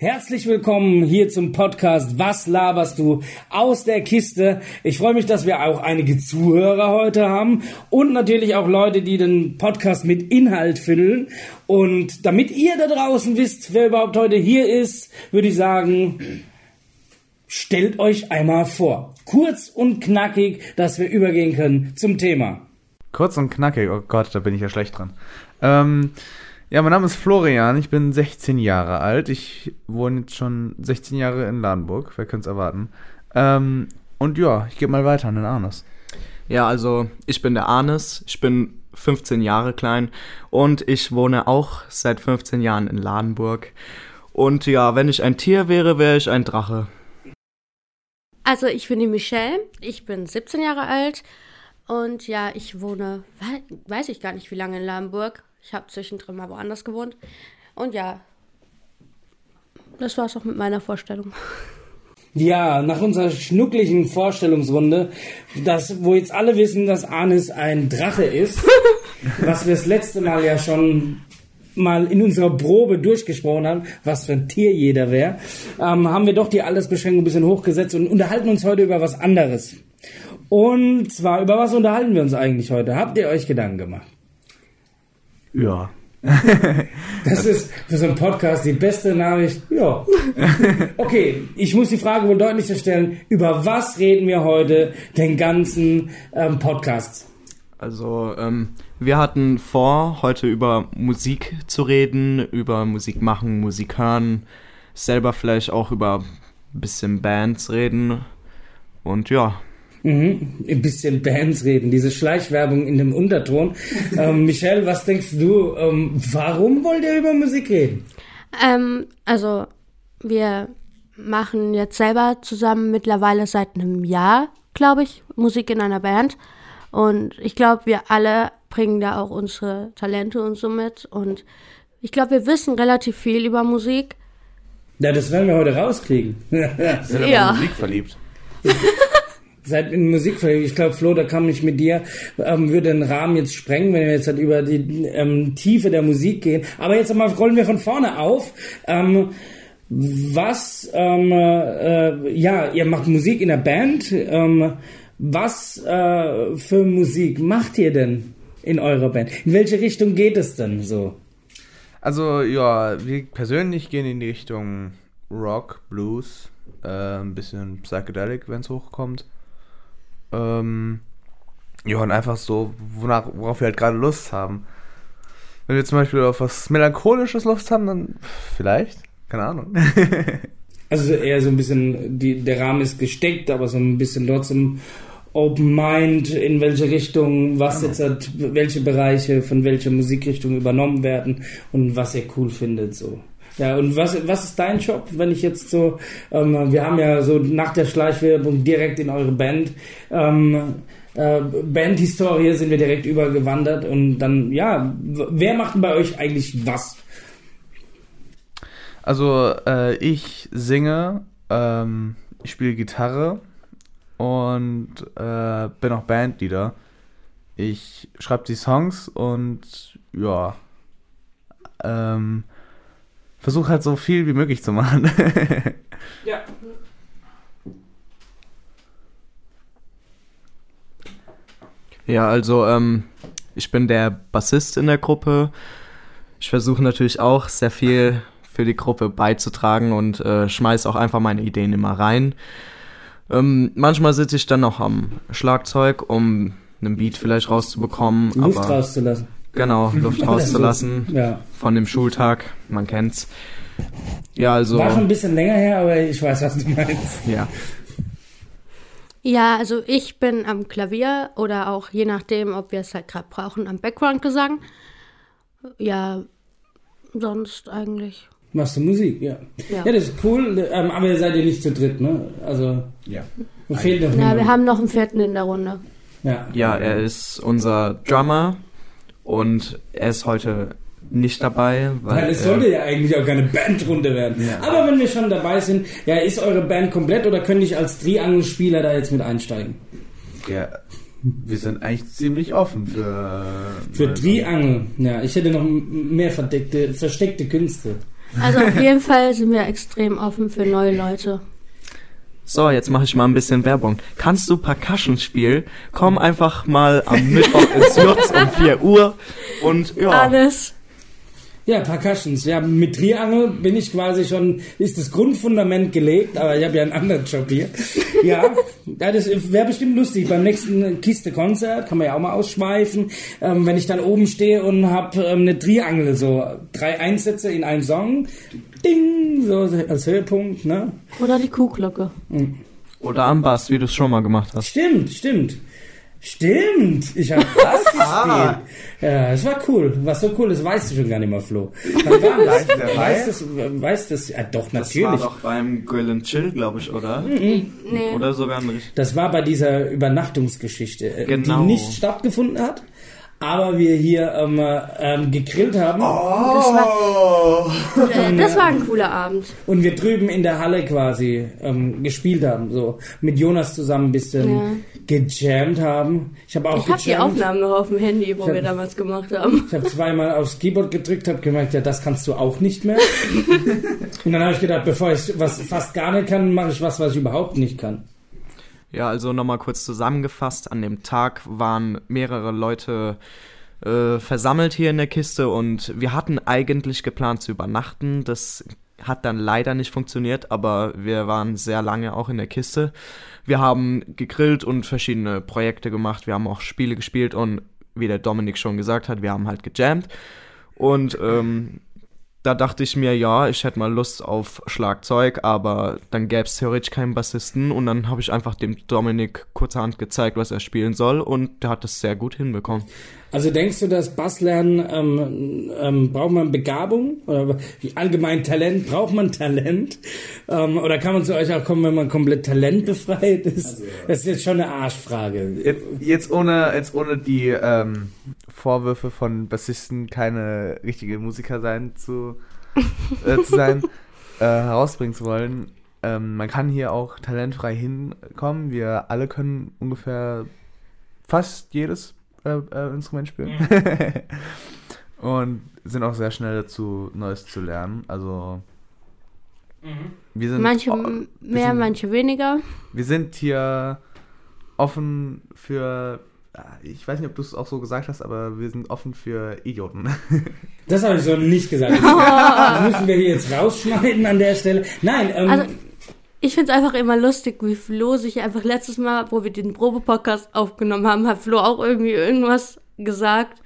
Herzlich willkommen hier zum Podcast Was laberst du aus der Kiste? Ich freue mich, dass wir auch einige Zuhörer heute haben und natürlich auch Leute, die den Podcast mit Inhalt füllen. Und damit ihr da draußen wisst, wer überhaupt heute hier ist, würde ich sagen, stellt euch einmal vor. Kurz und knackig, dass wir übergehen können zum Thema. Kurz und knackig, oh Gott, da bin ich ja schlecht dran. Ähm, ja, mein Name ist Florian, ich bin 16 Jahre alt. Ich wohne jetzt schon 16 Jahre in Ladenburg, wer könnte es erwarten. Ähm, und ja, ich gebe mal weiter an den Arnes. Ja, also ich bin der Arnes, ich bin 15 Jahre klein und ich wohne auch seit 15 Jahren in Ladenburg. Und ja, wenn ich ein Tier wäre, wäre ich ein Drache. Also ich bin die Michelle, ich bin 17 Jahre alt und ja, ich wohne, weiß ich gar nicht wie lange in Ladenburg, ich habe zwischendrin mal woanders gewohnt. Und ja, das war es auch mit meiner Vorstellung. Ja, nach unserer schnuckligen Vorstellungsrunde, das, wo jetzt alle wissen, dass Anis ein Drache ist, was wir das letzte Mal ja schon mal in unserer Probe durchgesprochen haben, was für ein Tier jeder wäre, ähm, haben wir doch die Altersbeschränkung ein bisschen hochgesetzt und unterhalten uns heute über was anderes. Und zwar, über was unterhalten wir uns eigentlich heute? Habt ihr euch Gedanken gemacht? Ja. das ist für so einen Podcast die beste Nachricht. Ja. Okay, ich muss die Frage wohl deutlicher stellen. Über was reden wir heute den ganzen ähm, Podcast? Also, ähm, wir hatten vor, heute über Musik zu reden, über Musik machen, Musik hören, selber vielleicht auch über ein bisschen Bands reden. Und ja, Mhm, ein bisschen Bands reden, diese Schleichwerbung in dem Unterton. ähm, Michelle, was denkst du, ähm, warum wollt ihr über Musik reden? Ähm, also, wir machen jetzt selber zusammen mittlerweile seit einem Jahr, glaube ich, Musik in einer Band. Und ich glaube, wir alle bringen da auch unsere Talente und so mit. Und ich glaube, wir wissen relativ viel über Musik. Ja, das werden wir heute rauskriegen. Sind ja. Musik verliebt. Seid in Musik. Ich glaube, Flo, da kann ich mit dir, ähm, würde den Rahmen jetzt sprengen, wenn wir jetzt halt über die ähm, Tiefe der Musik gehen. Aber jetzt einmal rollen wir von vorne auf. Ähm, was, ähm, äh, ja, ihr macht Musik in der Band. Ähm, was äh, für Musik macht ihr denn in eurer Band? In welche Richtung geht es denn so? Also, ja, wir persönlich gehen in die Richtung Rock, Blues, äh, ein bisschen Psychedelic, wenn es hochkommt. Ähm, ja, und einfach so, wonach, worauf wir halt gerade Lust haben. Wenn wir zum Beispiel auf was Melancholisches Lust haben, dann vielleicht. Keine Ahnung. also eher so ein bisschen, die, der Rahmen ist gesteckt, aber so ein bisschen trotzdem Open Mind, in welche Richtung, was jetzt hat, welche Bereiche von welcher Musikrichtung übernommen werden und was ihr cool findet, so. Ja, und was, was ist dein Job, wenn ich jetzt so, ähm, wir haben ja so nach der Schleichwerbung direkt in eure Band, ähm, äh, Bandhistorie sind wir direkt übergewandert und dann, ja, wer macht denn bei euch eigentlich was? Also, äh, ich singe, ähm, ich spiele Gitarre und äh, bin auch Bandleader. Ich schreibe die Songs und ja, ähm, versuche halt so viel wie möglich zu machen. ja. Ja, also ähm, ich bin der Bassist in der Gruppe. Ich versuche natürlich auch sehr viel für die Gruppe beizutragen und äh, schmeiße auch einfach meine Ideen immer rein. Ähm, manchmal sitze ich dann noch am Schlagzeug, um einen Beat vielleicht rauszubekommen. Luft aber, rauszulassen. Genau, Luft rauszulassen ja. von dem Schultag, man kennt's. Ja, also. War schon ein bisschen länger her, aber ich weiß, was du meinst. Ja. Ja, also ich bin am Klavier oder auch je nachdem, ob wir es halt gerade brauchen, am Background-Gesang. Ja, sonst eigentlich. Machst du Musik, ja. Ja, ja das ist cool, ähm, aber ihr seid ja nicht zu dritt, ne? Also. Ja. Fehlt noch ja, wir haben noch einen vierten in der Runde. Ja. Ja, er ist unser Drummer und er ist heute nicht dabei. Weil, weil es sollte äh, ja eigentlich auch keine Bandrunde werden. Ja. Aber wenn wir schon dabei sind, ja, ist eure Band komplett oder könnte ich als Triangelspieler da jetzt mit einsteigen? Ja, wir sind eigentlich ziemlich offen für. Für Triangel, ja. Ich hätte noch mehr verdeckte, versteckte Künste. Also auf jeden Fall sind wir extrem offen für neue Leute. So, jetzt mache ich mal ein bisschen Werbung. Kannst du Percussion spielen? Komm einfach mal am Mittwoch ins Jutz um 4 Uhr und ja. Alles. Ja, Percussions. Ja, mit Triangel bin ich quasi schon, ist das Grundfundament gelegt, aber ich habe ja einen anderen Job hier. Ja, das wäre bestimmt lustig. Beim nächsten Kiste-Konzert kann man ja auch mal ausschweifen. Ähm, wenn ich dann oben stehe und habe ähm, eine Triangel, so drei Einsätze in einen Song. Ding, so als Höhepunkt, ne? Oder die Kuhglocke. Oder am Bass, wie du es schon mal gemacht hast. Stimmt, stimmt. Stimmt, ich habe das gespielt. Ja, das war cool. Was so cool ist, weißt du schon gar nicht mehr, Flo. Wann war das? Weißt das? Weißt das? Ja, doch, natürlich. beim Grill and Chill, glaube ich, oder? Nee. Oder sogar ein richtig. Das war bei dieser Übernachtungsgeschichte, äh, Genau. die nicht stattgefunden hat, aber wir hier ähm, äh, ähm, gegrillt haben Das war, äh, das war ein cooler Abend. und wir drüben in der Halle quasi ähm, gespielt haben, so mit Jonas zusammen ein bisschen Ja. gejammt haben. Ich habe auch Ich habe die. Aufnahmen noch auf dem Handy, wo Ich wir hab- damals gemacht haben. Ich habe zweimal aufs Keyboard gedrückt, habe gemerkt, ja, das kannst du auch nicht mehr. und dann habe ich gedacht, bevor ich was fast gar nicht kann, mache ich was, was ich überhaupt nicht kann. Ja, also nochmal kurz zusammengefasst. An dem Tag waren mehrere Leute äh, versammelt hier in der Kiste und wir hatten eigentlich geplant zu übernachten. Das hat dann leider nicht funktioniert, aber wir waren sehr lange auch in der Kiste. Wir haben gegrillt und verschiedene Projekte gemacht. Wir haben auch Spiele gespielt und wie der Dominik schon gesagt hat, wir haben halt gejammt. Und ähm, da dachte ich mir, ja, ich hätte mal Lust auf Schlagzeug, aber dann gäbe es theoretisch keinen Bassisten und dann habe ich einfach dem Dominik kurzerhand gezeigt, was er spielen soll und der hat das sehr gut hinbekommen. Also denkst du, dass Basslernen ähm, ähm, braucht man Begabung oder allgemein Talent? Braucht man Talent? Ähm, oder kann man zu euch auch kommen, wenn man komplett talentbefreit ist? Das ist jetzt schon eine Arschfrage. Jetzt, jetzt ohne, jetzt ohne die ähm, Vorwürfe von Bassisten keine richtige Musiker sein zu, äh, zu sein, äh, herausbringen zu wollen. Ähm, man kann hier auch talentfrei hinkommen. Wir alle können ungefähr fast jedes äh, äh, Instrument spielen. Und sind auch sehr schnell dazu, Neues zu lernen. Also wir sind Manche o- mehr, sind- manche weniger. wir sind hier offen für. ah, Ich weiß nicht, ob du es auch so gesagt hast, aber wir sind offen für Idioten. Das habe ich so nicht gesagt. Das müssen wir hier jetzt rausschneiden an der Stelle. Nein, ähm, Also, ich finde es einfach immer lustig, wie Flo sich einfach letztes Mal, wo wir den Probe-Podcast aufgenommen haben, hat Flo auch irgendwie irgendwas gesagt.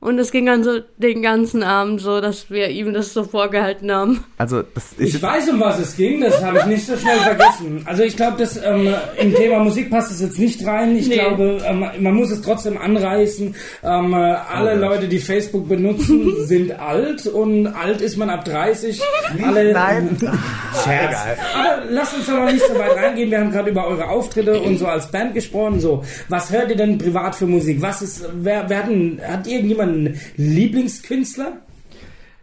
Und es ging dann so den ganzen Abend so, dass wir ihm das so vorgehalten haben. Also, das ist. Ich weiß, um was es ging, das habe ich nicht so schnell vergessen. Also ich glaube, das ähm, im Thema Musik passt es jetzt nicht rein. Ich Nee. glaube, ähm, man muss es trotzdem anreißen. Ähm, äh, alle Leute, die Facebook benutzen, sind alt und alt ist man ab 30. Alle, Nein. Scherz. Aber lasst uns doch mal nicht so weit reingehen. Wir haben gerade über eure Auftritte und so als Band gesprochen. So, was hört ihr denn privat für Musik? Was ist, wer, wer hat, hat irgendjemand einen Lieblingskünstler?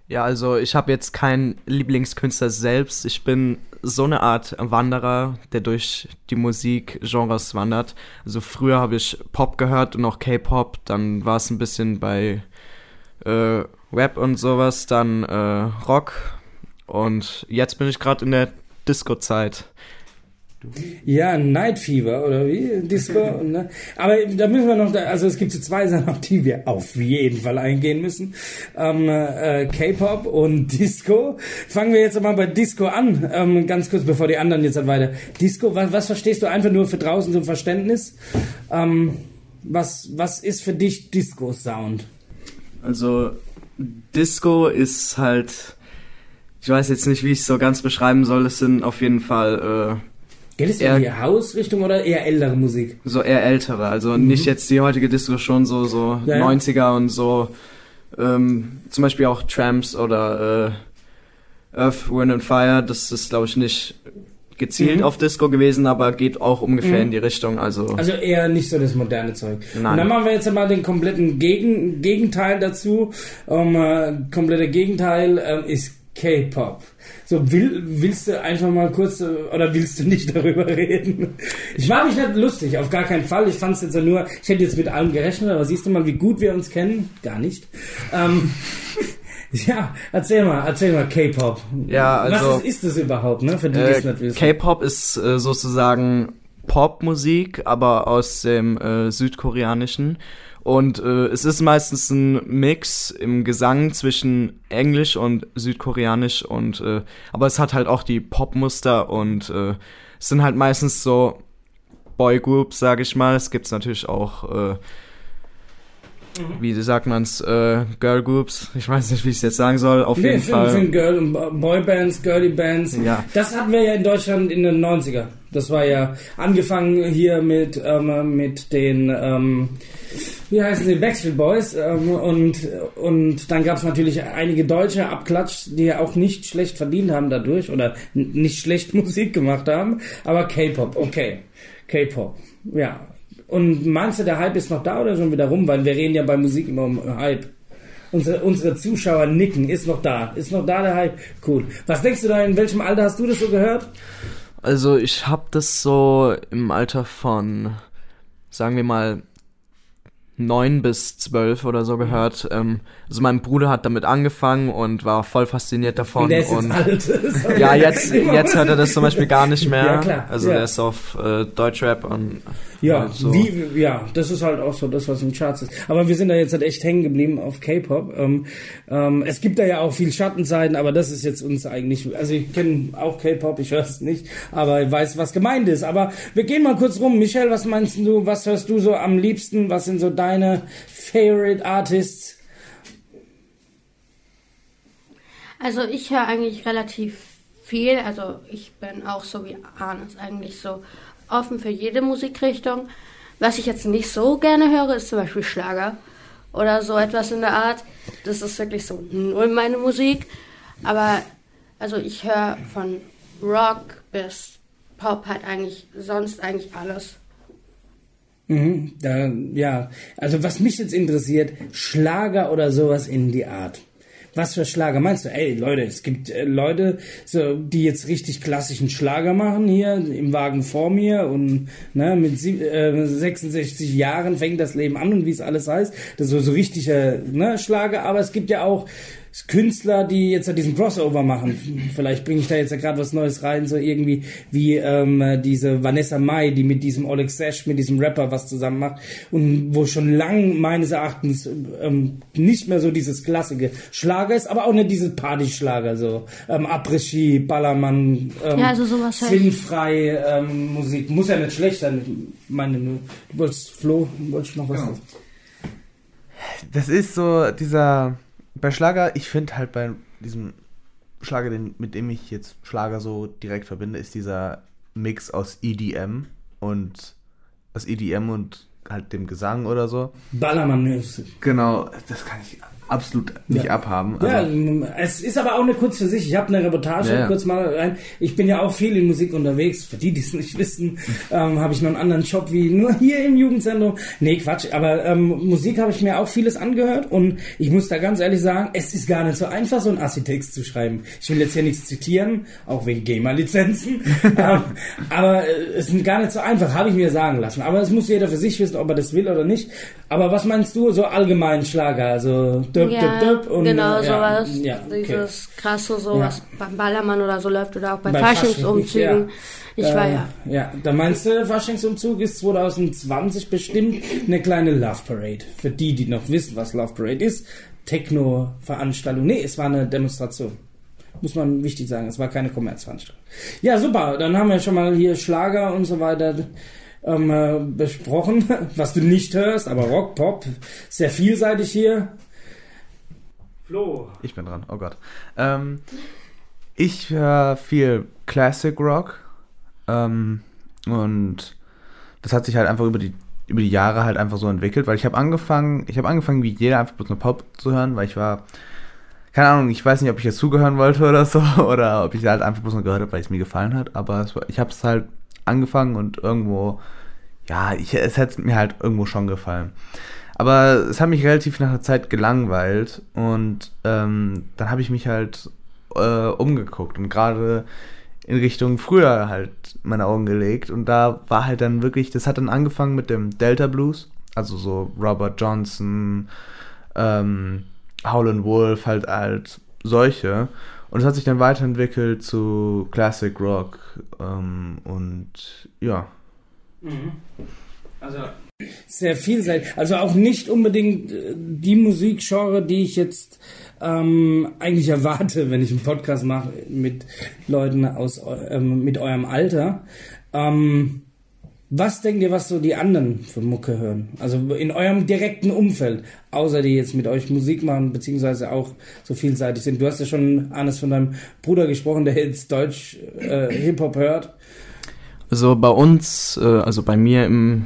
Ja, also ich habe jetzt keinen Lieblingskünstler selbst. Ich bin so eine Art Wanderer, der durch die Musikgenres wandert. Also früher habe ich Pop gehört und auch K-Pop. Dann war es ein bisschen bei äh, Rap und sowas, dann äh, Rock. Und jetzt bin ich gerade in der Disco-Zeit. Ja, Night Fever oder wie? Disco. ne? Aber da müssen wir noch, also es gibt so zwei Sachen, auf die wir auf jeden Fall eingehen müssen. Ähm, äh, K-Pop und Disco. Fangen wir jetzt mal bei Disco an, ähm, ganz kurz, bevor die anderen jetzt halt weiter. Disco, was, was verstehst du einfach nur für draußen zum Verständnis? Ähm, was, was ist für dich Disco-Sound? Also Disco ist halt, ich weiß jetzt nicht, wie ich es so ganz beschreiben soll. Es sind auf jeden Fall Geht es Eher- in die Hausrichtung oder eher ältere Musik? so eher ältere. Also nicht jetzt die heutige Disco, schon so so Ja, ja. 90er und so. Ähm, zum Beispiel auch Tramps oder äh, Earth, Wind and Fire. Das ist, glaube ich, nicht gezielt Mhm. auf Disco gewesen, aber geht auch ungefähr in die Richtung. Also, Also eher nicht so das moderne Zeug. Nein. Und dann machen wir jetzt mal den kompletten Gegen Gegenteil dazu. Um, äh, kompletter Gegenteil ähm, ist K-Pop. So, will, willst du einfach mal kurz, äh, oder willst du nicht darüber reden? Ich war mich nicht lustig, auf gar keinen Fall. Ich fand es jetzt nur, ich hätte jetzt mit allem gerechnet, aber siehst du mal, wie gut wir uns kennen? Gar nicht. Ähm, Ja, erzähl mal, erzähl mal K-Pop. Ja, also- Was ist, ist das überhaupt, ne? Für die, die Äh, es nicht wissen. K-Pop ist äh, sozusagen Popmusik, aber aus dem äh, südkoreanischen. Und äh, es ist meistens ein Mix im Gesang zwischen Englisch und Südkoreanisch und äh, aber es hat halt auch die Popmuster und äh, es sind halt meistens so Boygroups, sage ich mal. Es gibt natürlich auch äh, wie sagt man's, äh, Girlgroups. Ich weiß nicht, wie ich es jetzt sagen soll. Auf Nee, jeden Fall. für Girl und Boybands, Girly-Bands. Ja. Das hatten wir ja in Deutschland in den 90er. Das war ja angefangen hier mit, ähm, mit den, ähm, wie heißen die, Backstreet Boys. Ähm, und, und dann gab es natürlich einige deutsche Abklatsch, die ja auch nicht schlecht verdient haben dadurch oder nicht schlecht Musik gemacht haben. Aber K-Pop, okay. K-Pop, ja. Und meinst du, der Hype ist noch da oder schon wieder rum? Weil wir reden ja bei Musik immer um Hype. Unsere, unsere Zuschauer nicken, ist noch da. Ist noch da der Hype? Cool. Was denkst du da, in welchem Alter hast du das so gehört? Also ich habe das so im Alter von, sagen wir mal, neun bis zwölf oder so gehört. Ähm, also mein Bruder hat damit angefangen und war voll fasziniert davon. Der ist jetzt und alt. Ja, jetzt, jetzt hört er das zum Beispiel gar nicht mehr. Ja, klar. Also Ja. der ist auf äh, Deutschrap und Ja, halt so. wie, ja, das ist halt auch so das, was den Charts ist. Aber wir sind da jetzt halt echt hängen geblieben auf K-Pop. Ähm, ähm, es gibt da ja auch viel Schattenseiten, aber das ist jetzt uns eigentlich, also ich kenne auch K-Pop, ich höre es nicht, aber ich weiß, was gemeint ist. Aber wir gehen mal kurz rum. Michelle, was meinst du, was hörst du so am liebsten? Was sind so deine Favorite Artists? Also ich höre eigentlich relativ viel. Also ich bin auch so wie Arnes eigentlich so offen für jede Musikrichtung. Was ich jetzt nicht so gerne höre, ist zum Beispiel Schlager oder so etwas in der Art. Das ist wirklich so null meine Musik. Aber also ich höre von Rock bis Pop halt eigentlich sonst eigentlich alles. Mhm, da, ja, also was mich jetzt interessiert, Schlager oder sowas in die Art. Was für Schlager meinst du? Ey, Leute, es gibt äh, Leute, so, die jetzt richtig klassischen Schlager machen hier im Wagen vor mir und ne, mit sieb, äh, 66 Jahren fängt das Leben an und wie es alles heißt. Das ist so, so richtiger ne, Schlager, aber es gibt ja auch Künstler, die jetzt halt diesen Crossover machen. Vielleicht bringe ich da jetzt ja gerade was Neues rein, so irgendwie wie ähm, diese Vanessa Mai, die mit diesem Oleg Sesh, mit diesem Rapper was zusammen macht und wo schon lang meines Erachtens ähm, nicht mehr so dieses klassische Schlager ist, aber auch nicht dieses Partyschlager, so ähm, Après-Ski, Ballermann, ähm, Ja, also sowas ich. sinnfrei ähm, Musik. Muss ja nicht schlecht sein. Ich meine, du wolltest, Flo, wolltest du noch was Genau. sagen? Das ist so dieser. Bei Schlager, ich finde halt bei diesem Schlager, den, mit dem ich jetzt Schlager so direkt verbinde, ist dieser Mix aus EDM und aus EDM und halt dem Gesang oder so. Ballermann-Musik. Genau, das kann ich absolut nicht Ja. abhaben. Ja, Also, es ist aber auch eine Kunst für sich. Ich habe eine Reportage Ja, ja. kurz mal rein. Ich bin ja auch viel in Musik unterwegs. Für die, die es nicht wissen, ähm, habe ich noch einen anderen Job wie nur hier im Jugendzentrum. Nee, Quatsch. Aber ähm, Musik habe ich mir auch vieles angehört und ich muss da ganz ehrlich sagen, es ist gar nicht so einfach, so einen Assi-Text zu schreiben. Ich will jetzt hier nichts zitieren, auch wegen Gamer-Lizenzen. ähm, aber äh, es ist gar nicht so einfach, habe ich mir sagen lassen. Aber es muss jeder für sich wissen, ob er das will oder nicht. Aber was meinst du, so allgemein Schlager? Also döp, ja, döp, döp und genau sowas. Ja, okay. Dieses krasse, so Ja. was beim Ballermann oder so läuft oder auch bei, Bei Faschingsumzügen. Fasching, Ich war Äh, ja. Ja, da meinst du, Faschingsumzug ist 2020 bestimmt eine kleine Love Parade. Für die, die noch wissen, was Love Parade ist. Techno-Veranstaltung. Nee, es war eine Demonstration. Muss man wichtig sagen, es war keine Kommerzveranstaltung. Ja, super. Dann haben wir schon mal hier Schlager und so weiter ähm, äh, besprochen, was du nicht hörst, aber Rock, Pop, sehr vielseitig hier. Flo. ich bin dran, oh Gott. Ähm, ich höre viel Classic Rock. Ähm, und das hat sich halt einfach über die, über die Jahre halt einfach so entwickelt, weil ich habe angefangen, ich habe angefangen wie jeder einfach bloß nur Pop zu hören, weil ich war, keine Ahnung, ich weiß nicht, ob ich jetzt zugehören wollte oder so, oder ob ich halt einfach bloß nur gehört habe, weil es mir gefallen hat, aber war, ich habe es halt angefangen und irgendwo, ja, ich, es hätte mir halt irgendwo schon gefallen. Aber es hat mich relativ nach einer Zeit gelangweilt und ähm, dann habe ich mich halt äh, umgeguckt und gerade in Richtung früher halt meine Augen gelegt und da war halt dann wirklich, das hat dann angefangen mit dem Delta Blues, also so Robert Johnson, ähm, Howlin' Wolf, halt halt solche. Und es hat sich dann weiterentwickelt zu Classic Rock ähm, und ja. Also sehr vielseitig. Also auch nicht unbedingt äh, die Musikgenre, die ich jetzt ähm, eigentlich erwarte, wenn ich einen Podcast mache mit Leuten aus ähm, mit eurem Alter. Ähm, was denkt ihr, was so die anderen für Mucke hören? Also in eurem direkten Umfeld, außer die jetzt mit euch Musik machen, beziehungsweise auch so vielseitig sind. Du hast ja schon, Hannes, von deinem Bruder gesprochen, der jetzt Deutsch äh, Hip-Hop hört. Also bei uns, äh, also bei mir im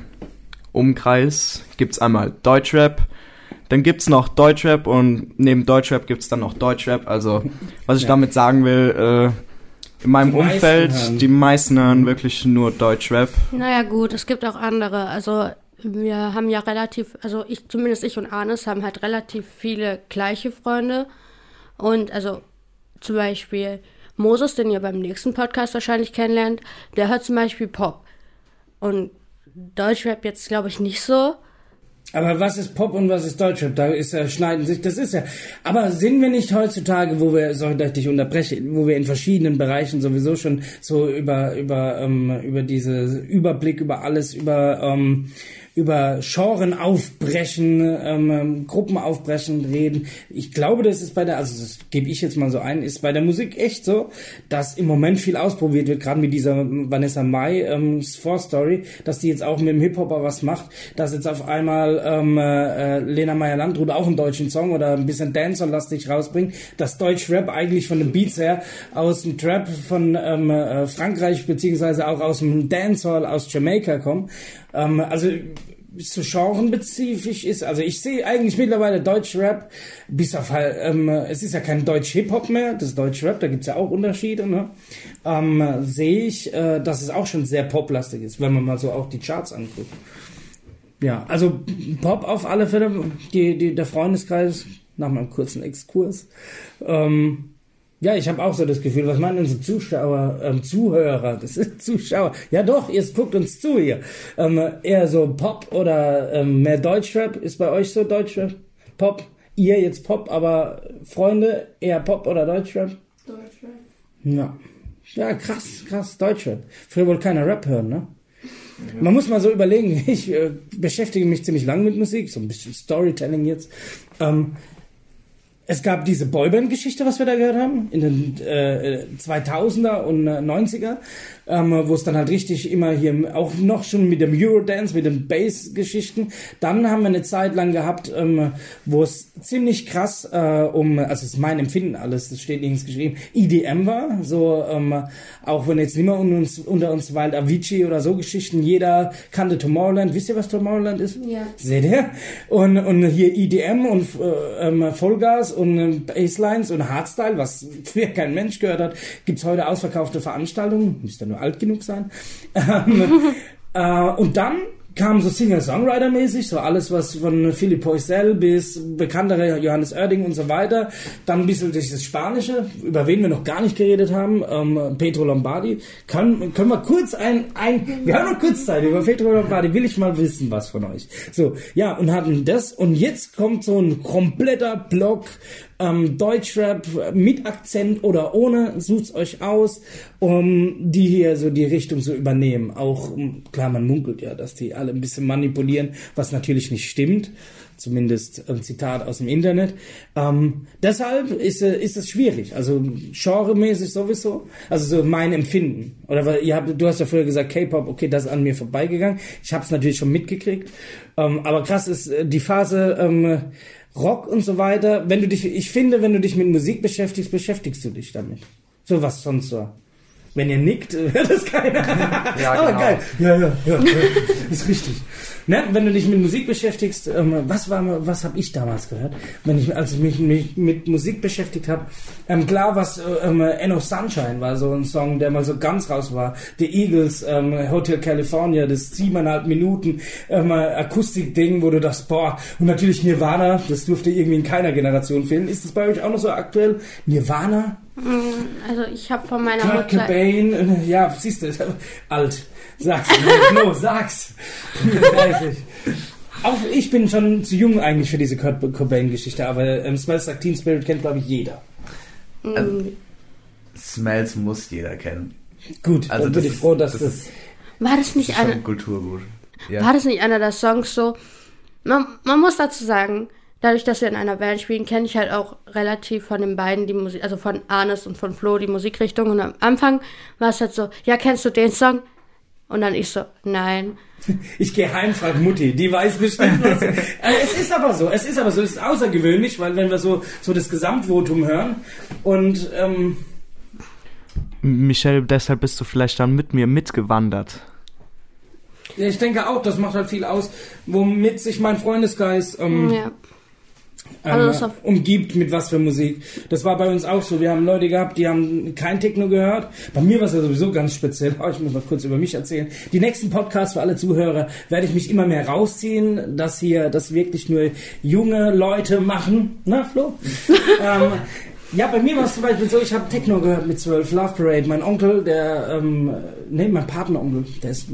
Umkreis gibt's einmal Deutschrap, dann gibt's noch Deutschrap und neben Deutschrap gibt's dann noch Deutschrap. Also was ich Ja. damit sagen will, äh, in meinem Die meisten Umfeld, hören. die meisten hören wirklich nur Deutschrap. Naja gut, es gibt auch andere. Also wir haben ja relativ, also ich, zumindest ich und Arnes haben halt relativ viele gleiche Freunde. Und also zum Beispiel Moses, den ihr beim nächsten Podcast wahrscheinlich kennenlernt, der hört zum Beispiel Pop. Und Deutschrap jetzt glaube ich nicht so. Aber was ist Pop und was ist Deutschrap? Da ist ja, schneiden sich, das ist ja. Aber sind wir nicht heutzutage, wo wir, sorry, dass ich dich unterbreche, wo wir in verschiedenen Bereichen sowieso schon so über, über, ähm, über diese Überblick über alles, über, ähm, über Genren aufbrechen, ähm, ähm, Gruppen aufbrechen reden. Ich glaube, das ist bei der, also das gebe ich jetzt mal so ein, ist bei der Musik echt so, dass im Moment viel ausprobiert wird, gerade mit dieser Vanessa Mai ähm, Story, dass die jetzt auch mit dem Hip-Hopper was macht, dass jetzt auf einmal ähm, äh, Lena Meyer-Landrut auch einen deutschen Song oder ein bisschen Dancer-lastig rausbringt, dass Deutsch-Rap eigentlich von den Beats her aus dem Trap von ähm, äh, Frankreich beziehungsweise auch aus dem Dancehall aus Jamaika kommt. Ähm, also so genrespezifisch ist. Also ich sehe eigentlich mittlerweile Deutschrap, bis auf halt, ähm, es ist ja kein Deutsch-Hip-Hop mehr, das ist Deutschrap, da gibt's ja auch Unterschiede, ne? Ähm, sehe ich, äh, dass es auch schon sehr poplastig ist, wenn man mal so auch die Charts anguckt. Ja, also Pop auf alle Fälle, die, die, der Freundeskreis, nach meinem kurzen Exkurs. Ähm, ja, ich habe auch so das Gefühl, was meinen unsere Zuschauer, ähm, Zuhörer, das ist Zuschauer, ja doch, ihr guckt uns zu hier. Ähm, eher so Pop oder ähm, mehr Deutschrap, ist bei euch so Deutschrap? Pop? Ihr jetzt Pop, aber Freunde eher Pop oder Deutschrap? Deutschrap. Ja. Ja, krass, krass, Deutschrap. Früher wollte keiner Rap hören, ne? Man muss mal so überlegen, ich äh, beschäftige mich ziemlich lang mit Musik, so ein bisschen Storytelling jetzt. Ähm, es gab diese Boyband-Geschichte, was wir da gehört haben, in den äh, 2000er und äh, 90er, ähm, wo es dann halt richtig immer hier, auch noch schon mit dem Eurodance, mit den Bass-Geschichten. Dann haben wir eine Zeit lang gehabt, ähm, wo es ziemlich krass äh, um, also es ist mein Empfinden alles, das steht nirgends geschrieben, EDM war, so ähm, auch wenn jetzt mehr unter uns, unter uns weilt Avicii oder so Geschichten, jeder kannte Tomorrowland, wisst ihr, was Tomorrowland ist? Ja. Seht ihr? Und, und hier EDM und äh, ähm, Vollgas und ähm, Basslines und Hardstyle, was früher kein Mensch gehört hat, gibt's heute ausverkaufte Veranstaltungen, müsst ihr nur alt genug sein. Ähm, äh, und dann kam so Singer-Songwriter-mäßig, so alles, was von Philipp Poisel bis bekanntere Johannes Oerding und so weiter. Dann ein bisschen durch das Spanische, über wen wir noch gar nicht geredet haben, ähm, Pedro Lombardi. Kann, können wir kurz ein, ein, wir haben noch kurz Zeit, über Pedro Lombardi will ich mal wissen, was von euch. So, ja, und hatten das, und jetzt kommt so ein kompletter Block, ähm, Deutschrap mit Akzent oder ohne, sucht's euch aus, um die hier so die Richtung so übernehmen. Auch, um, klar, man munkelt ja, dass die alle ein bisschen manipulieren, was natürlich nicht stimmt. Zumindest ein Zitat aus dem Internet. Ähm, deshalb ist, äh, ist es schwierig. Also genremäßig sowieso. Also so mein Empfinden. Oder weil ihr habt, du hast ja früher gesagt K-Pop, okay, das ist an mir vorbeigegangen. Ich habe es natürlich schon mitgekriegt. Ähm, aber krass ist äh, die Phase ähm, Rock und so weiter. Wenn du dich, ich finde, wenn du dich mit Musik beschäftigst, beschäftigst du dich damit. So was sonst so. Wenn ihr nickt, hört das keiner. Ja, Aber genau. geil. Ja, ja, ja, ja. Ist richtig. Ne? Wenn du dich mit Musik beschäftigst, ähm, was war, was habe ich damals gehört, wenn ich, als ich mich, mich mit Musik beschäftigt habe? Ähm, klar, was ähm, End of Sunshine war so ein Song, der mal so ganz raus war. The Eagles, ähm, Hotel California, das siebeneinhalb Minuten ähm, Akustik-Ding, wo du das, boah, und natürlich Nirvana, das durfte irgendwie in keiner Generation fehlen. Ist das bei euch auch noch so aktuell? Nirvana? Also ich habe von meiner Kurt Mutter... Cobain, äh, ja, siehst du, alt. Sag's, no, sag's. 30. Auch ich bin schon zu jung eigentlich für diese Kurt Cobain-Geschichte, aber ähm, Smells Like Teen Spirit kennt, glaube ich, jeder. Also, Smells muss jeder kennen. Gut, Also dann bin ich froh, dass das... das ist- War das Das nicht ist eine, Kulturgut. Ja. war das nicht einer der Songs so? Man, man muss dazu sagen, dadurch, dass wir in einer Band spielen, kenne ich halt auch relativ von den beiden die Musik, also von Arnes und von Flo die Musikrichtung. Und am Anfang war es halt so, ja, kennst du den Song? Und dann ich so, nein. Ich gehe heim, frag Mutti, die weiß bestimmt was. äh, es ist aber so, es ist aber so, es ist außergewöhnlich, weil wenn wir so, so das Gesamtvotum hören und ähm, Michelle, deshalb bist du vielleicht dann mit mir mitgewandert. ja, ich denke auch, das macht halt viel aus, womit sich mein Freundeskreis ähm, Ja. Ähm, Also umgibt mit was für Musik. Das war bei uns auch so. Wir haben Leute gehabt, die haben kein Techno gehört. Bei mir war es ja sowieso ganz speziell. Oh, ich muss mal kurz über mich erzählen. Die nächsten Podcasts für alle Zuhörer werde ich mich immer mehr rausziehen, dass hier das wirklich nur junge Leute machen. Na, Flo? ähm, ja, bei mir war es zum Beispiel so, ich habe Techno gehört mit 12, Love Parade. Mein Onkel, der, ähm, nee, mein Patenonkel, der ist,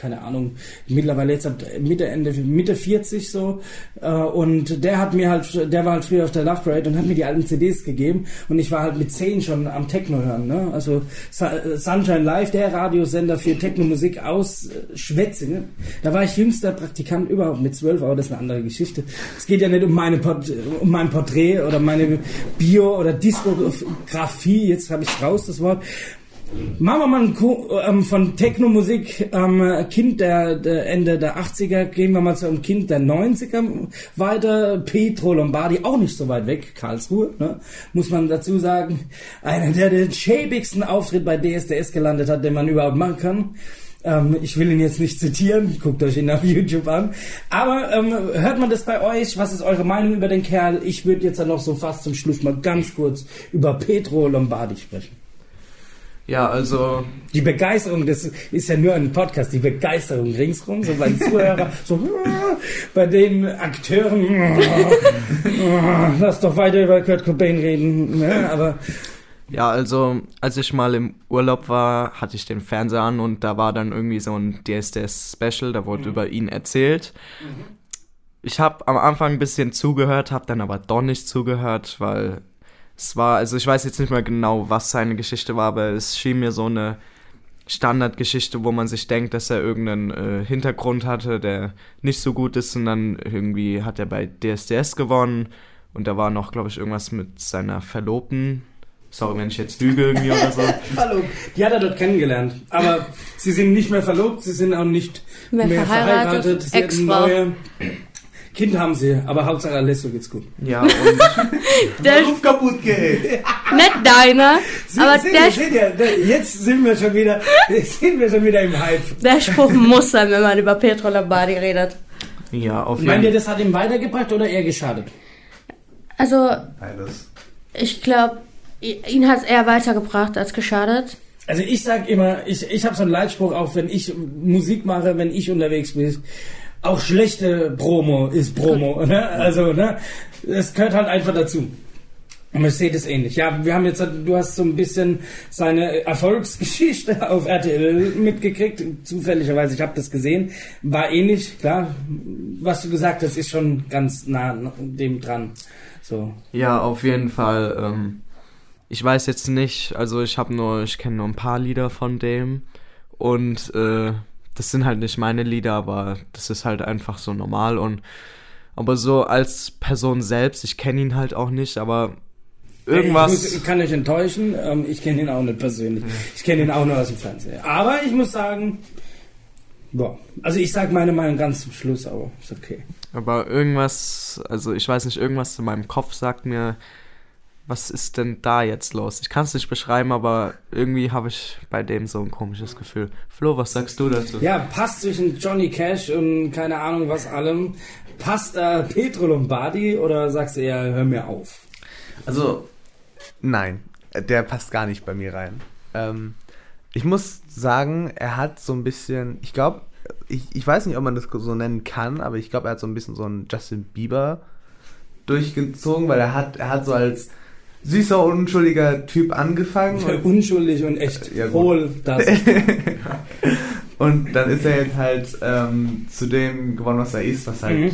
keine Ahnung, mittlerweile jetzt Mitte, Ende, Mitte 40 so. Äh, und der hat mir halt, der war halt früher auf der Love Parade und hat mir die alten CDs gegeben. Und ich war halt mit 10 schon am Techno hören. Ne? Also Su- Sunshine Live, der Radiosender für Techno-Musik aus äh, Schwetzingen. Da war ich jüngster Praktikant überhaupt mit 12, aber das ist eine andere Geschichte. Es geht ja nicht um, meine Port um mein Porträt oder meine Bio- oder Diskografie. Jetzt habe ich raus das Wort. Machen wir mal ein Ko ähm, von Techno-Musik, ähm, Kind der, der Ende der 80er, gehen wir mal zu einem Kind der 90er weiter. Pietro Lombardi, auch nicht so weit weg, Karlsruhe, ne? muss man dazu sagen. Einer, der den schäbigsten Auftritt bei DSDS gelandet hat, den man überhaupt machen kann. Ähm, ich will ihn jetzt nicht zitieren, guckt euch ihn auf YouTube an. Aber ähm, hört man das bei euch? Was ist eure Meinung über den Kerl? Ich würde jetzt dann noch so fast zum Schluss mal ganz kurz über Pietro Lombardi sprechen. Ja, also Die Begeisterung, das ist ja nur ein Podcast, die Begeisterung ringsrum, so bei den Zuhörern, so bei den Akteuren, lass doch weiter über Kurt Cobain reden, ne? aber Ja, also als ich mal im Urlaub war, hatte ich den Fernseher an und da war dann irgendwie so ein DSDS-Special, da wurde über ihn erzählt. Ich habe am Anfang ein bisschen zugehört, habe dann aber doch nicht zugehört, weil es war, also ich weiß jetzt nicht mehr genau, was seine Geschichte war, aber es schien mir so eine Standardgeschichte, wo man sich denkt, dass er irgendeinen äh, Hintergrund hatte, der nicht so gut ist und dann irgendwie hat er bei DSDS gewonnen und da war noch, glaube ich, irgendwas mit seiner Verlobten. Sorry, wenn ich jetzt lüge irgendwie oder so. verlobt. Die hat er dort kennengelernt, aber sie sind nicht mehr verlobt, sie sind auch nicht Mehr mehr, verheiratet, verheiratet, sie Ex-Frau. Kind haben sie, aber Hauptsache Alesso geht's gut. Ja, und Der, Ruf kaputt geht. nicht deiner, Sie, aber seht der, seht ihr, der- jetzt sind wir schon wieder, jetzt sind wir schon wieder im Hype. der Spruch muss sein, wenn man über Petro Lombardi redet. ja, auf Meint ihr, jeden das hat ihm weitergebracht oder eher geschadet? Also, Beides. ich glaube, ihn hat es eher weitergebracht als geschadet. Also ich sag immer, ich, ich habe so einen Leitspruch, auch wenn ich Musik mache, wenn ich unterwegs bin, auch schlechte Promo ist Promo. Ne? Also, ne? Das gehört halt einfach dazu. Das ähnlich. Ja, wir haben jetzt, du hast so ein bisschen seine Erfolgsgeschichte auf RTL mitgekriegt. Zufälligerweise, ich habe das gesehen. War ähnlich, klar. Was du gesagt hast, ist schon ganz nah dem dran. So. Ja, auf jeden Fall. Ähm, ich weiß jetzt nicht, also ich habe nur, ich kenne nur ein paar Lieder von dem und äh, das sind halt nicht meine Lieder, aber das ist halt einfach so normal und aber so als Person selbst, ich kenne ihn halt auch nicht, aber Ich, muss, irgendwas. ich kann euch enttäuschen, ähm, ich kenne ihn auch nicht persönlich. Ich kenne ihn auch nur aus dem Fernsehen. Aber ich muss sagen, boah, also ich sage meine Meinung ganz zum Schluss, aber ist okay. Aber irgendwas, also ich weiß nicht, irgendwas in meinem Kopf sagt mir, was ist denn da jetzt los? Ich kann es nicht beschreiben, aber irgendwie habe ich bei dem so ein komisches Gefühl. Flo, was sagst du dazu? Ja, passt zwischen Johnny Cash und keine Ahnung was allem. Passt da Petro Lombardi oder sagst du eher, hör mir auf? Also, nein, der passt gar nicht bei mir rein. Ähm, ich muss sagen, er hat so ein bisschen, ich glaube, ich, ich weiß nicht, ob man das so nennen kann, aber ich glaube, er hat so ein bisschen so einen Justin Bieber durchgezogen, weil er hat, er hat so als süßer, unschuldiger Typ angefangen. Und, Unschuldig und echt Ja, hohl das. Und dann ist er jetzt halt ähm, zu dem geworden, was er ist, was halt. Mhm.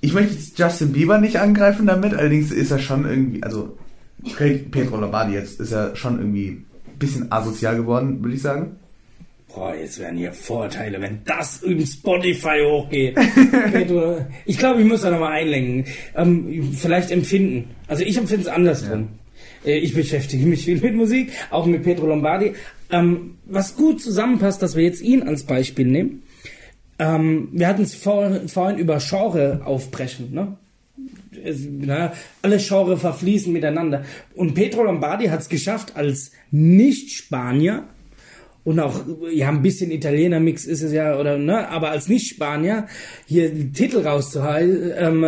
Ich möchte jetzt Justin Bieber nicht angreifen damit, allerdings ist er schon irgendwie, also Pedro Lombardi jetzt ist er schon irgendwie ein bisschen asozial geworden, würde ich sagen. Boah, jetzt werden hier Vorteile, wenn das in Spotify hochgeht. Ich glaube, ich muss da nochmal einlenken. Ähm, vielleicht empfinden. Also ich empfinde es andersrum. Äh, Ich beschäftige mich viel mit Musik, auch mit Pedro Lombardi. Ähm, was gut zusammenpasst, dass wir jetzt ihn als Beispiel nehmen. Ähm, wir hatten es vor, vorhin über Genre aufbrechen, ne? Es, na, alle Genre verfließen miteinander. Und Pedro Lombardi hat es geschafft, als Nicht-Spanier und auch, ja, ein bisschen Italiener-Mix ist es ja, oder, ne, aber als Nicht-Spanier hier Titel rauszuhauen, ähm,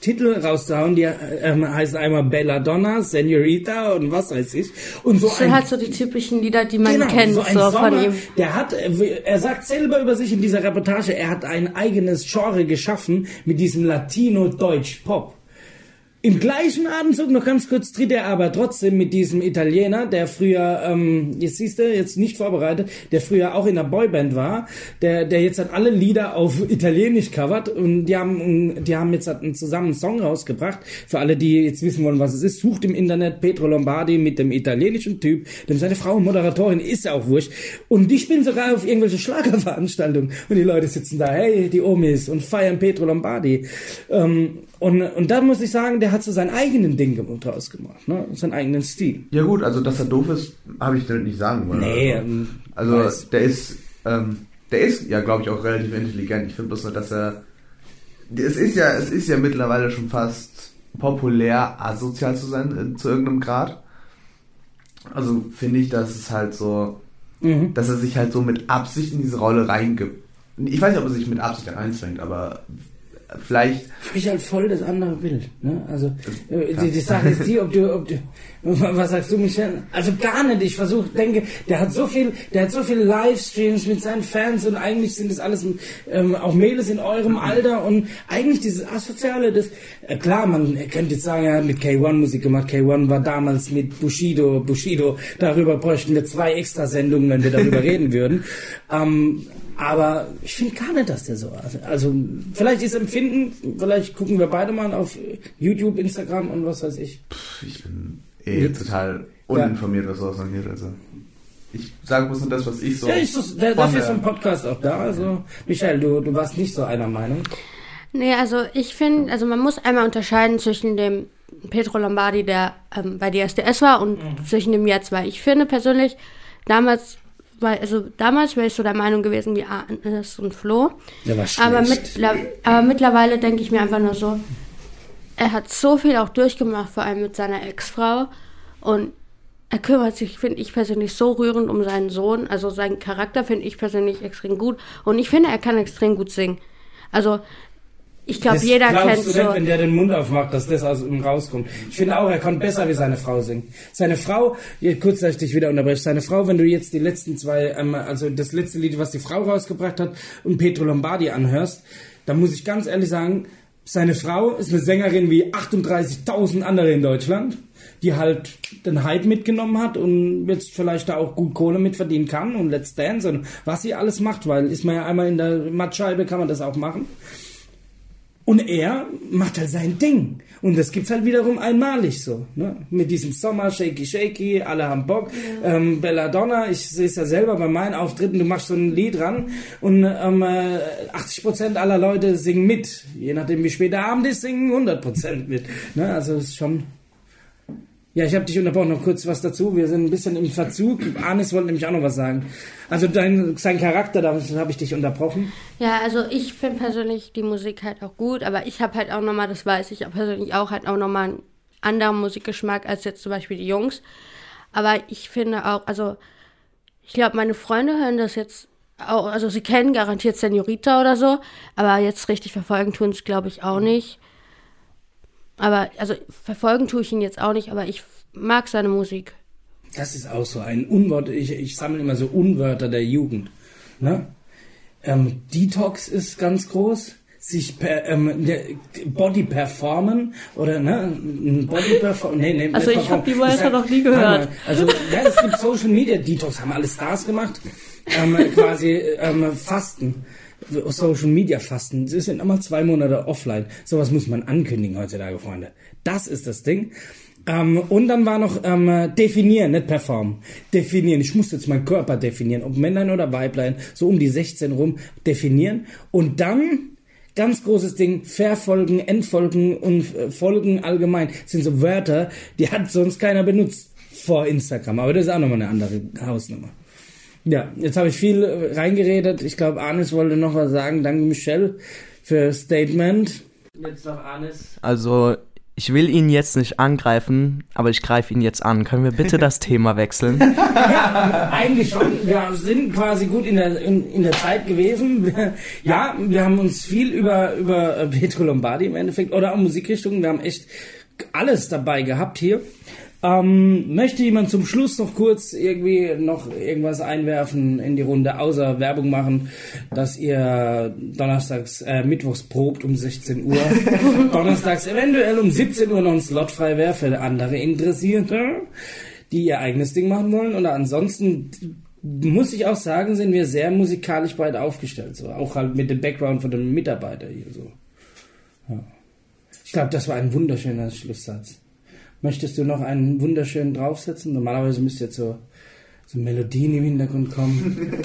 Titel rauszuhauen, die ähm, heißen einmal Belladonna, Senorita und was weiß ich. Und so sind ein halt so die typischen Lieder, die man Genau, kennt, so so, ein von Sommer, ihm. der hat, er sagt selber über sich in dieser Reportage, er hat ein eigenes Genre geschaffen mit diesem Latino-Deutsch-Pop. Im gleichen Atemzug, noch ganz kurz, tritt er aber trotzdem mit diesem Italiener, der früher, ähm, jetzt siehst du, jetzt nicht vorbereitet, der früher auch in der Boyband war, der, der jetzt hat alle Lieder auf Italienisch covert und die haben, die haben jetzt halt einen zusammen Song rausgebracht. Für alle, die jetzt wissen wollen, was es ist, sucht im Internet Pedro Lombardi mit dem italienischen Typ, dem seine Frau Moderatorin ist ja auch wurscht. Und die spielen sogar auf irgendwelche Schlagerveranstaltungen und die Leute sitzen da, hey, die Omis und feiern Pedro Lombardi. Ähm, und, und da muss ich sagen, der hat so seinen eigenen Ding draus gemacht, ne? seinen eigenen Stil. Ja gut, also dass er doof ist, habe ich damit nicht sagen wollen. Nee, ähm, Also weiß. der ist, ähm, der ist ja, glaube ich, auch relativ intelligent. Ich finde bloß nur, dass er, es ist ja, es ist ja mittlerweile schon fast populär, asozial zu sein äh, zu irgendeinem Grad. Also finde ich, dass es halt so, Mhm. dass er sich halt so mit Absicht in diese Rolle reingibt. Ich weiß nicht, ob er sich mit Absicht reinzwängt, aber vielleicht Habe ich halt voll das andere Bild. Ne? Also äh, die, die Sache ist die, ob du, ob du, was sagst du, Michel? Also gar nicht. Ich versuche, denke, der hat so viel, der hat so viele Livestreams mit seinen Fans und eigentlich sind das alles ähm, auch Mädels in eurem Alter und eigentlich dieses asoziale, das äh, klar, man könnte jetzt sagen, er hat mit K1 Musik gemacht. K1 war damals mit Bushido, Bushido. Darüber bräuchten wir zwei extra Sendungen, wenn wir darüber reden würden. Ähm, aber ich finde gar nicht, dass der so. Also, also vielleicht ist Empfinden, vielleicht gucken wir beide mal auf YouTube, Instagram und was weiß ich. Ich bin eh Nix. total uninformiert, was sowas angeht. Also ich sage bloß nur das, was ich so. Ja, ich, von dafür ist so ein Podcast auch da. Also, Michael, du, du warst nicht so einer Meinung. Nee, also ich finde, also man muss einmal unterscheiden zwischen dem Pedro Lombardi, der ähm, bei DSDS war, und zwischen dem jetzt, weil ich finde persönlich, damals, weil, also damals wäre ich so der Meinung gewesen wie Arnes und Flo. Der war Aber, mittler aber mittlerweile denke ich mir einfach nur so, er hat so viel auch durchgemacht, vor allem mit seiner Ex-Frau. Und er kümmert sich, finde ich persönlich, so rührend um seinen Sohn. Also seinen Charakter finde ich persönlich extrem gut. Und ich finde, er kann extrem gut singen. Also, ich glaube, jeder kennt du so. Nicht, wenn der den Mund aufmacht, dass das aus ihm rauskommt. Ich finde auch, er kann besser wie seine Frau singen. Seine Frau, kurz, dass ich dich wieder unterbreche, seine Frau, wenn du jetzt die letzten zwei, ähm, also das letzte Lied, was die Frau rausgebracht hat, und Petro Lombardi anhörst, dann muss ich ganz ehrlich sagen, seine Frau ist eine Sängerin wie 38.000 andere in Deutschland, die halt den Hype mitgenommen hat und jetzt vielleicht da auch gut Kohle mitverdienen kann und Let's Dance und was sie alles macht, weil ist man ja einmal in der Mattscheibe, kann man das auch machen. Und er macht halt sein Ding. Und das gibt's halt wiederum einmalig so. Ne? Mit diesem Sommer, Shaky Shaky, alle haben Bock. Ähm, Belladonna, ich sehe es ja selber bei meinen Auftritten, du machst so ein Lied ran und ähm, äh, 80% aller Leute singen mit. Je nachdem wie spät der Abend ist, singen 100% mit. Ne? Also es ist schon... Ja, ich habe dich unterbrochen, noch kurz was dazu. Wir sind ein bisschen im Verzug. Arnis wollte nämlich auch noch was sagen. Also dein, sein Charakter, da habe ich dich unterbrochen. Ja, also ich finde persönlich die Musik halt auch gut, aber ich habe halt auch nochmal, das weiß ich persönlich auch, halt auch nochmal einen anderen Musikgeschmack als jetzt zum Beispiel die Jungs. Aber ich finde auch, also ich glaube, meine Freunde hören das jetzt auch, also sie kennen garantiert Senorita oder so, aber jetzt richtig verfolgen tun es, glaube ich, auch nicht. Aber, also verfolgen tue ich ihn jetzt auch nicht, aber ich mag seine Musik. Das ist auch so ein Unwort. Ich, ich sammle immer so Unwörter der Jugend. Ne? Ähm, Detox ist ganz groß. sich per, ähm, Body performen oder ne Body perform nee, nee, Also ich perform- hab die Wörter noch nie gehört. Also ja, es gibt Social Media Detox, haben alle Stars gemacht, ähm, quasi ähm, Fasten. Social Media Fasten. Sie sind immer zwei Monate offline. Sowas muss man ankündigen heutzutage, Freunde. Das ist das Ding. Ähm, und dann war noch ähm, definieren, nicht performen. Definieren. Ich muss jetzt meinen Körper definieren, ob Männlein oder Weiblein, so um die 16 rum definieren. Und dann ganz großes Ding, Verfolgen, Entfolgen und äh, Folgen allgemein sind so Wörter, die hat sonst keiner benutzt vor Instagram. Aber das ist auch nochmal eine andere Hausnummer. Ja, jetzt habe ich viel äh, reingeredet. Ich glaube, Arnis wollte noch was sagen. Danke, Michelle, für Statement. Jetzt noch Arnis. Also, ich will ihn jetzt nicht angreifen, aber ich greife ihn jetzt an. Können wir bitte das Thema wechseln? Eigentlich schon. Wir sind quasi gut in der, in, in der Zeit gewesen. Ja, wir haben uns viel über, über äh, Pietro Lombardi im Endeffekt oder auch Musikrichtungen. Wir haben echt alles dabei gehabt hier. Ähm, möchte jemand zum Schluss noch kurz irgendwie noch irgendwas einwerfen in die Runde, außer Werbung machen, dass ihr donnerstags, äh, mittwochs probt um 16 Uhr, donnerstags eventuell um 17 Uhr noch ein Slot frei wäre für andere Interessierte, die ihr eigenes Ding machen wollen. Oder ansonsten muss ich auch sagen, sind wir sehr musikalisch breit aufgestellt, so auch halt mit dem Background von dem Mitarbeiter hier so. Ja. Ich glaube, das war ein wunderschöner Schlusssatz. Möchtest du noch einen wunderschönen draufsetzen? Normalerweise müsste jetzt so, so Melodien im Hintergrund kommen.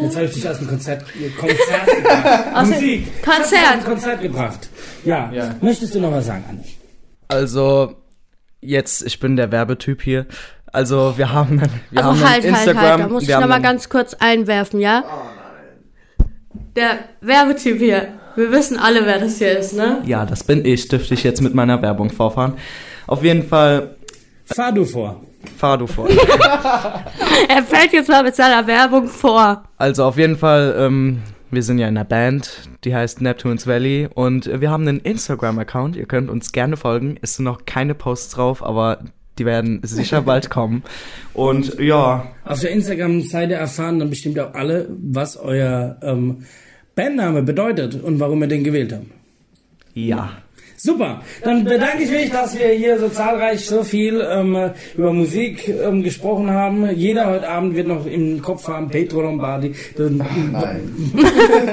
Jetzt habe ich dich aus dem Konzert, Konzert gebracht. Musik. Konzert. Aus dem Konzert gebracht. Ja. Ja. Möchtest du noch was sagen, Anne? Also, jetzt, ich bin der Werbetyp hier. Also, wir haben, wir Also haben halt, einen halt, Instagram. halt, da muss ich nochmal ganz kurz einwerfen, ja? Der Werbetyp hier. Wir wissen alle, wer das hier ist, ne? Ja, das bin ich. Dürfte ich jetzt mit meiner Werbung vorfahren. Auf jeden Fall, Fahr du vor. fahr du vor. Er fällt jetzt mal mit seiner Werbung vor. Also auf jeden Fall, ähm, wir sind ja in einer Band, die heißt Neptune's Valley und äh, wir haben einen Instagram-Account. Ihr könnt uns gerne folgen. Es sind noch keine Posts drauf, aber die werden sicher bald kommen. Und ja, Auf der Instagram-Seite erfahren dann bestimmt auch alle, was euer ähm, Bandname bedeutet und warum ihr den gewählt habt. ja. Super, dann bedanke ich mich, dass wir hier so zahlreich so viel ähm, über Musik ähm, gesprochen haben. Jeder heute Abend wird noch im Kopf haben, Petro Lombardi.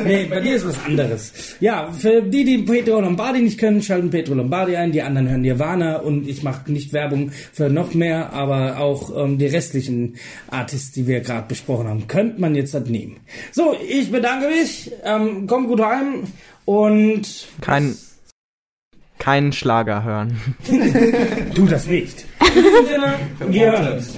nee, bei dir ist was anderes. Ja, für die, die Petro Lombardi nicht können, schalten Petro Lombardi ein, die anderen hören Nirvana und ich mache nicht Werbung für noch mehr, aber auch ähm, die restlichen Artists, die wir gerade besprochen haben, könnte man jetzt halt nehmen. So, ich bedanke mich, ähm, komm gut heim und Kein, keinen Schlager hören. Tu das nicht. Wir hören uns.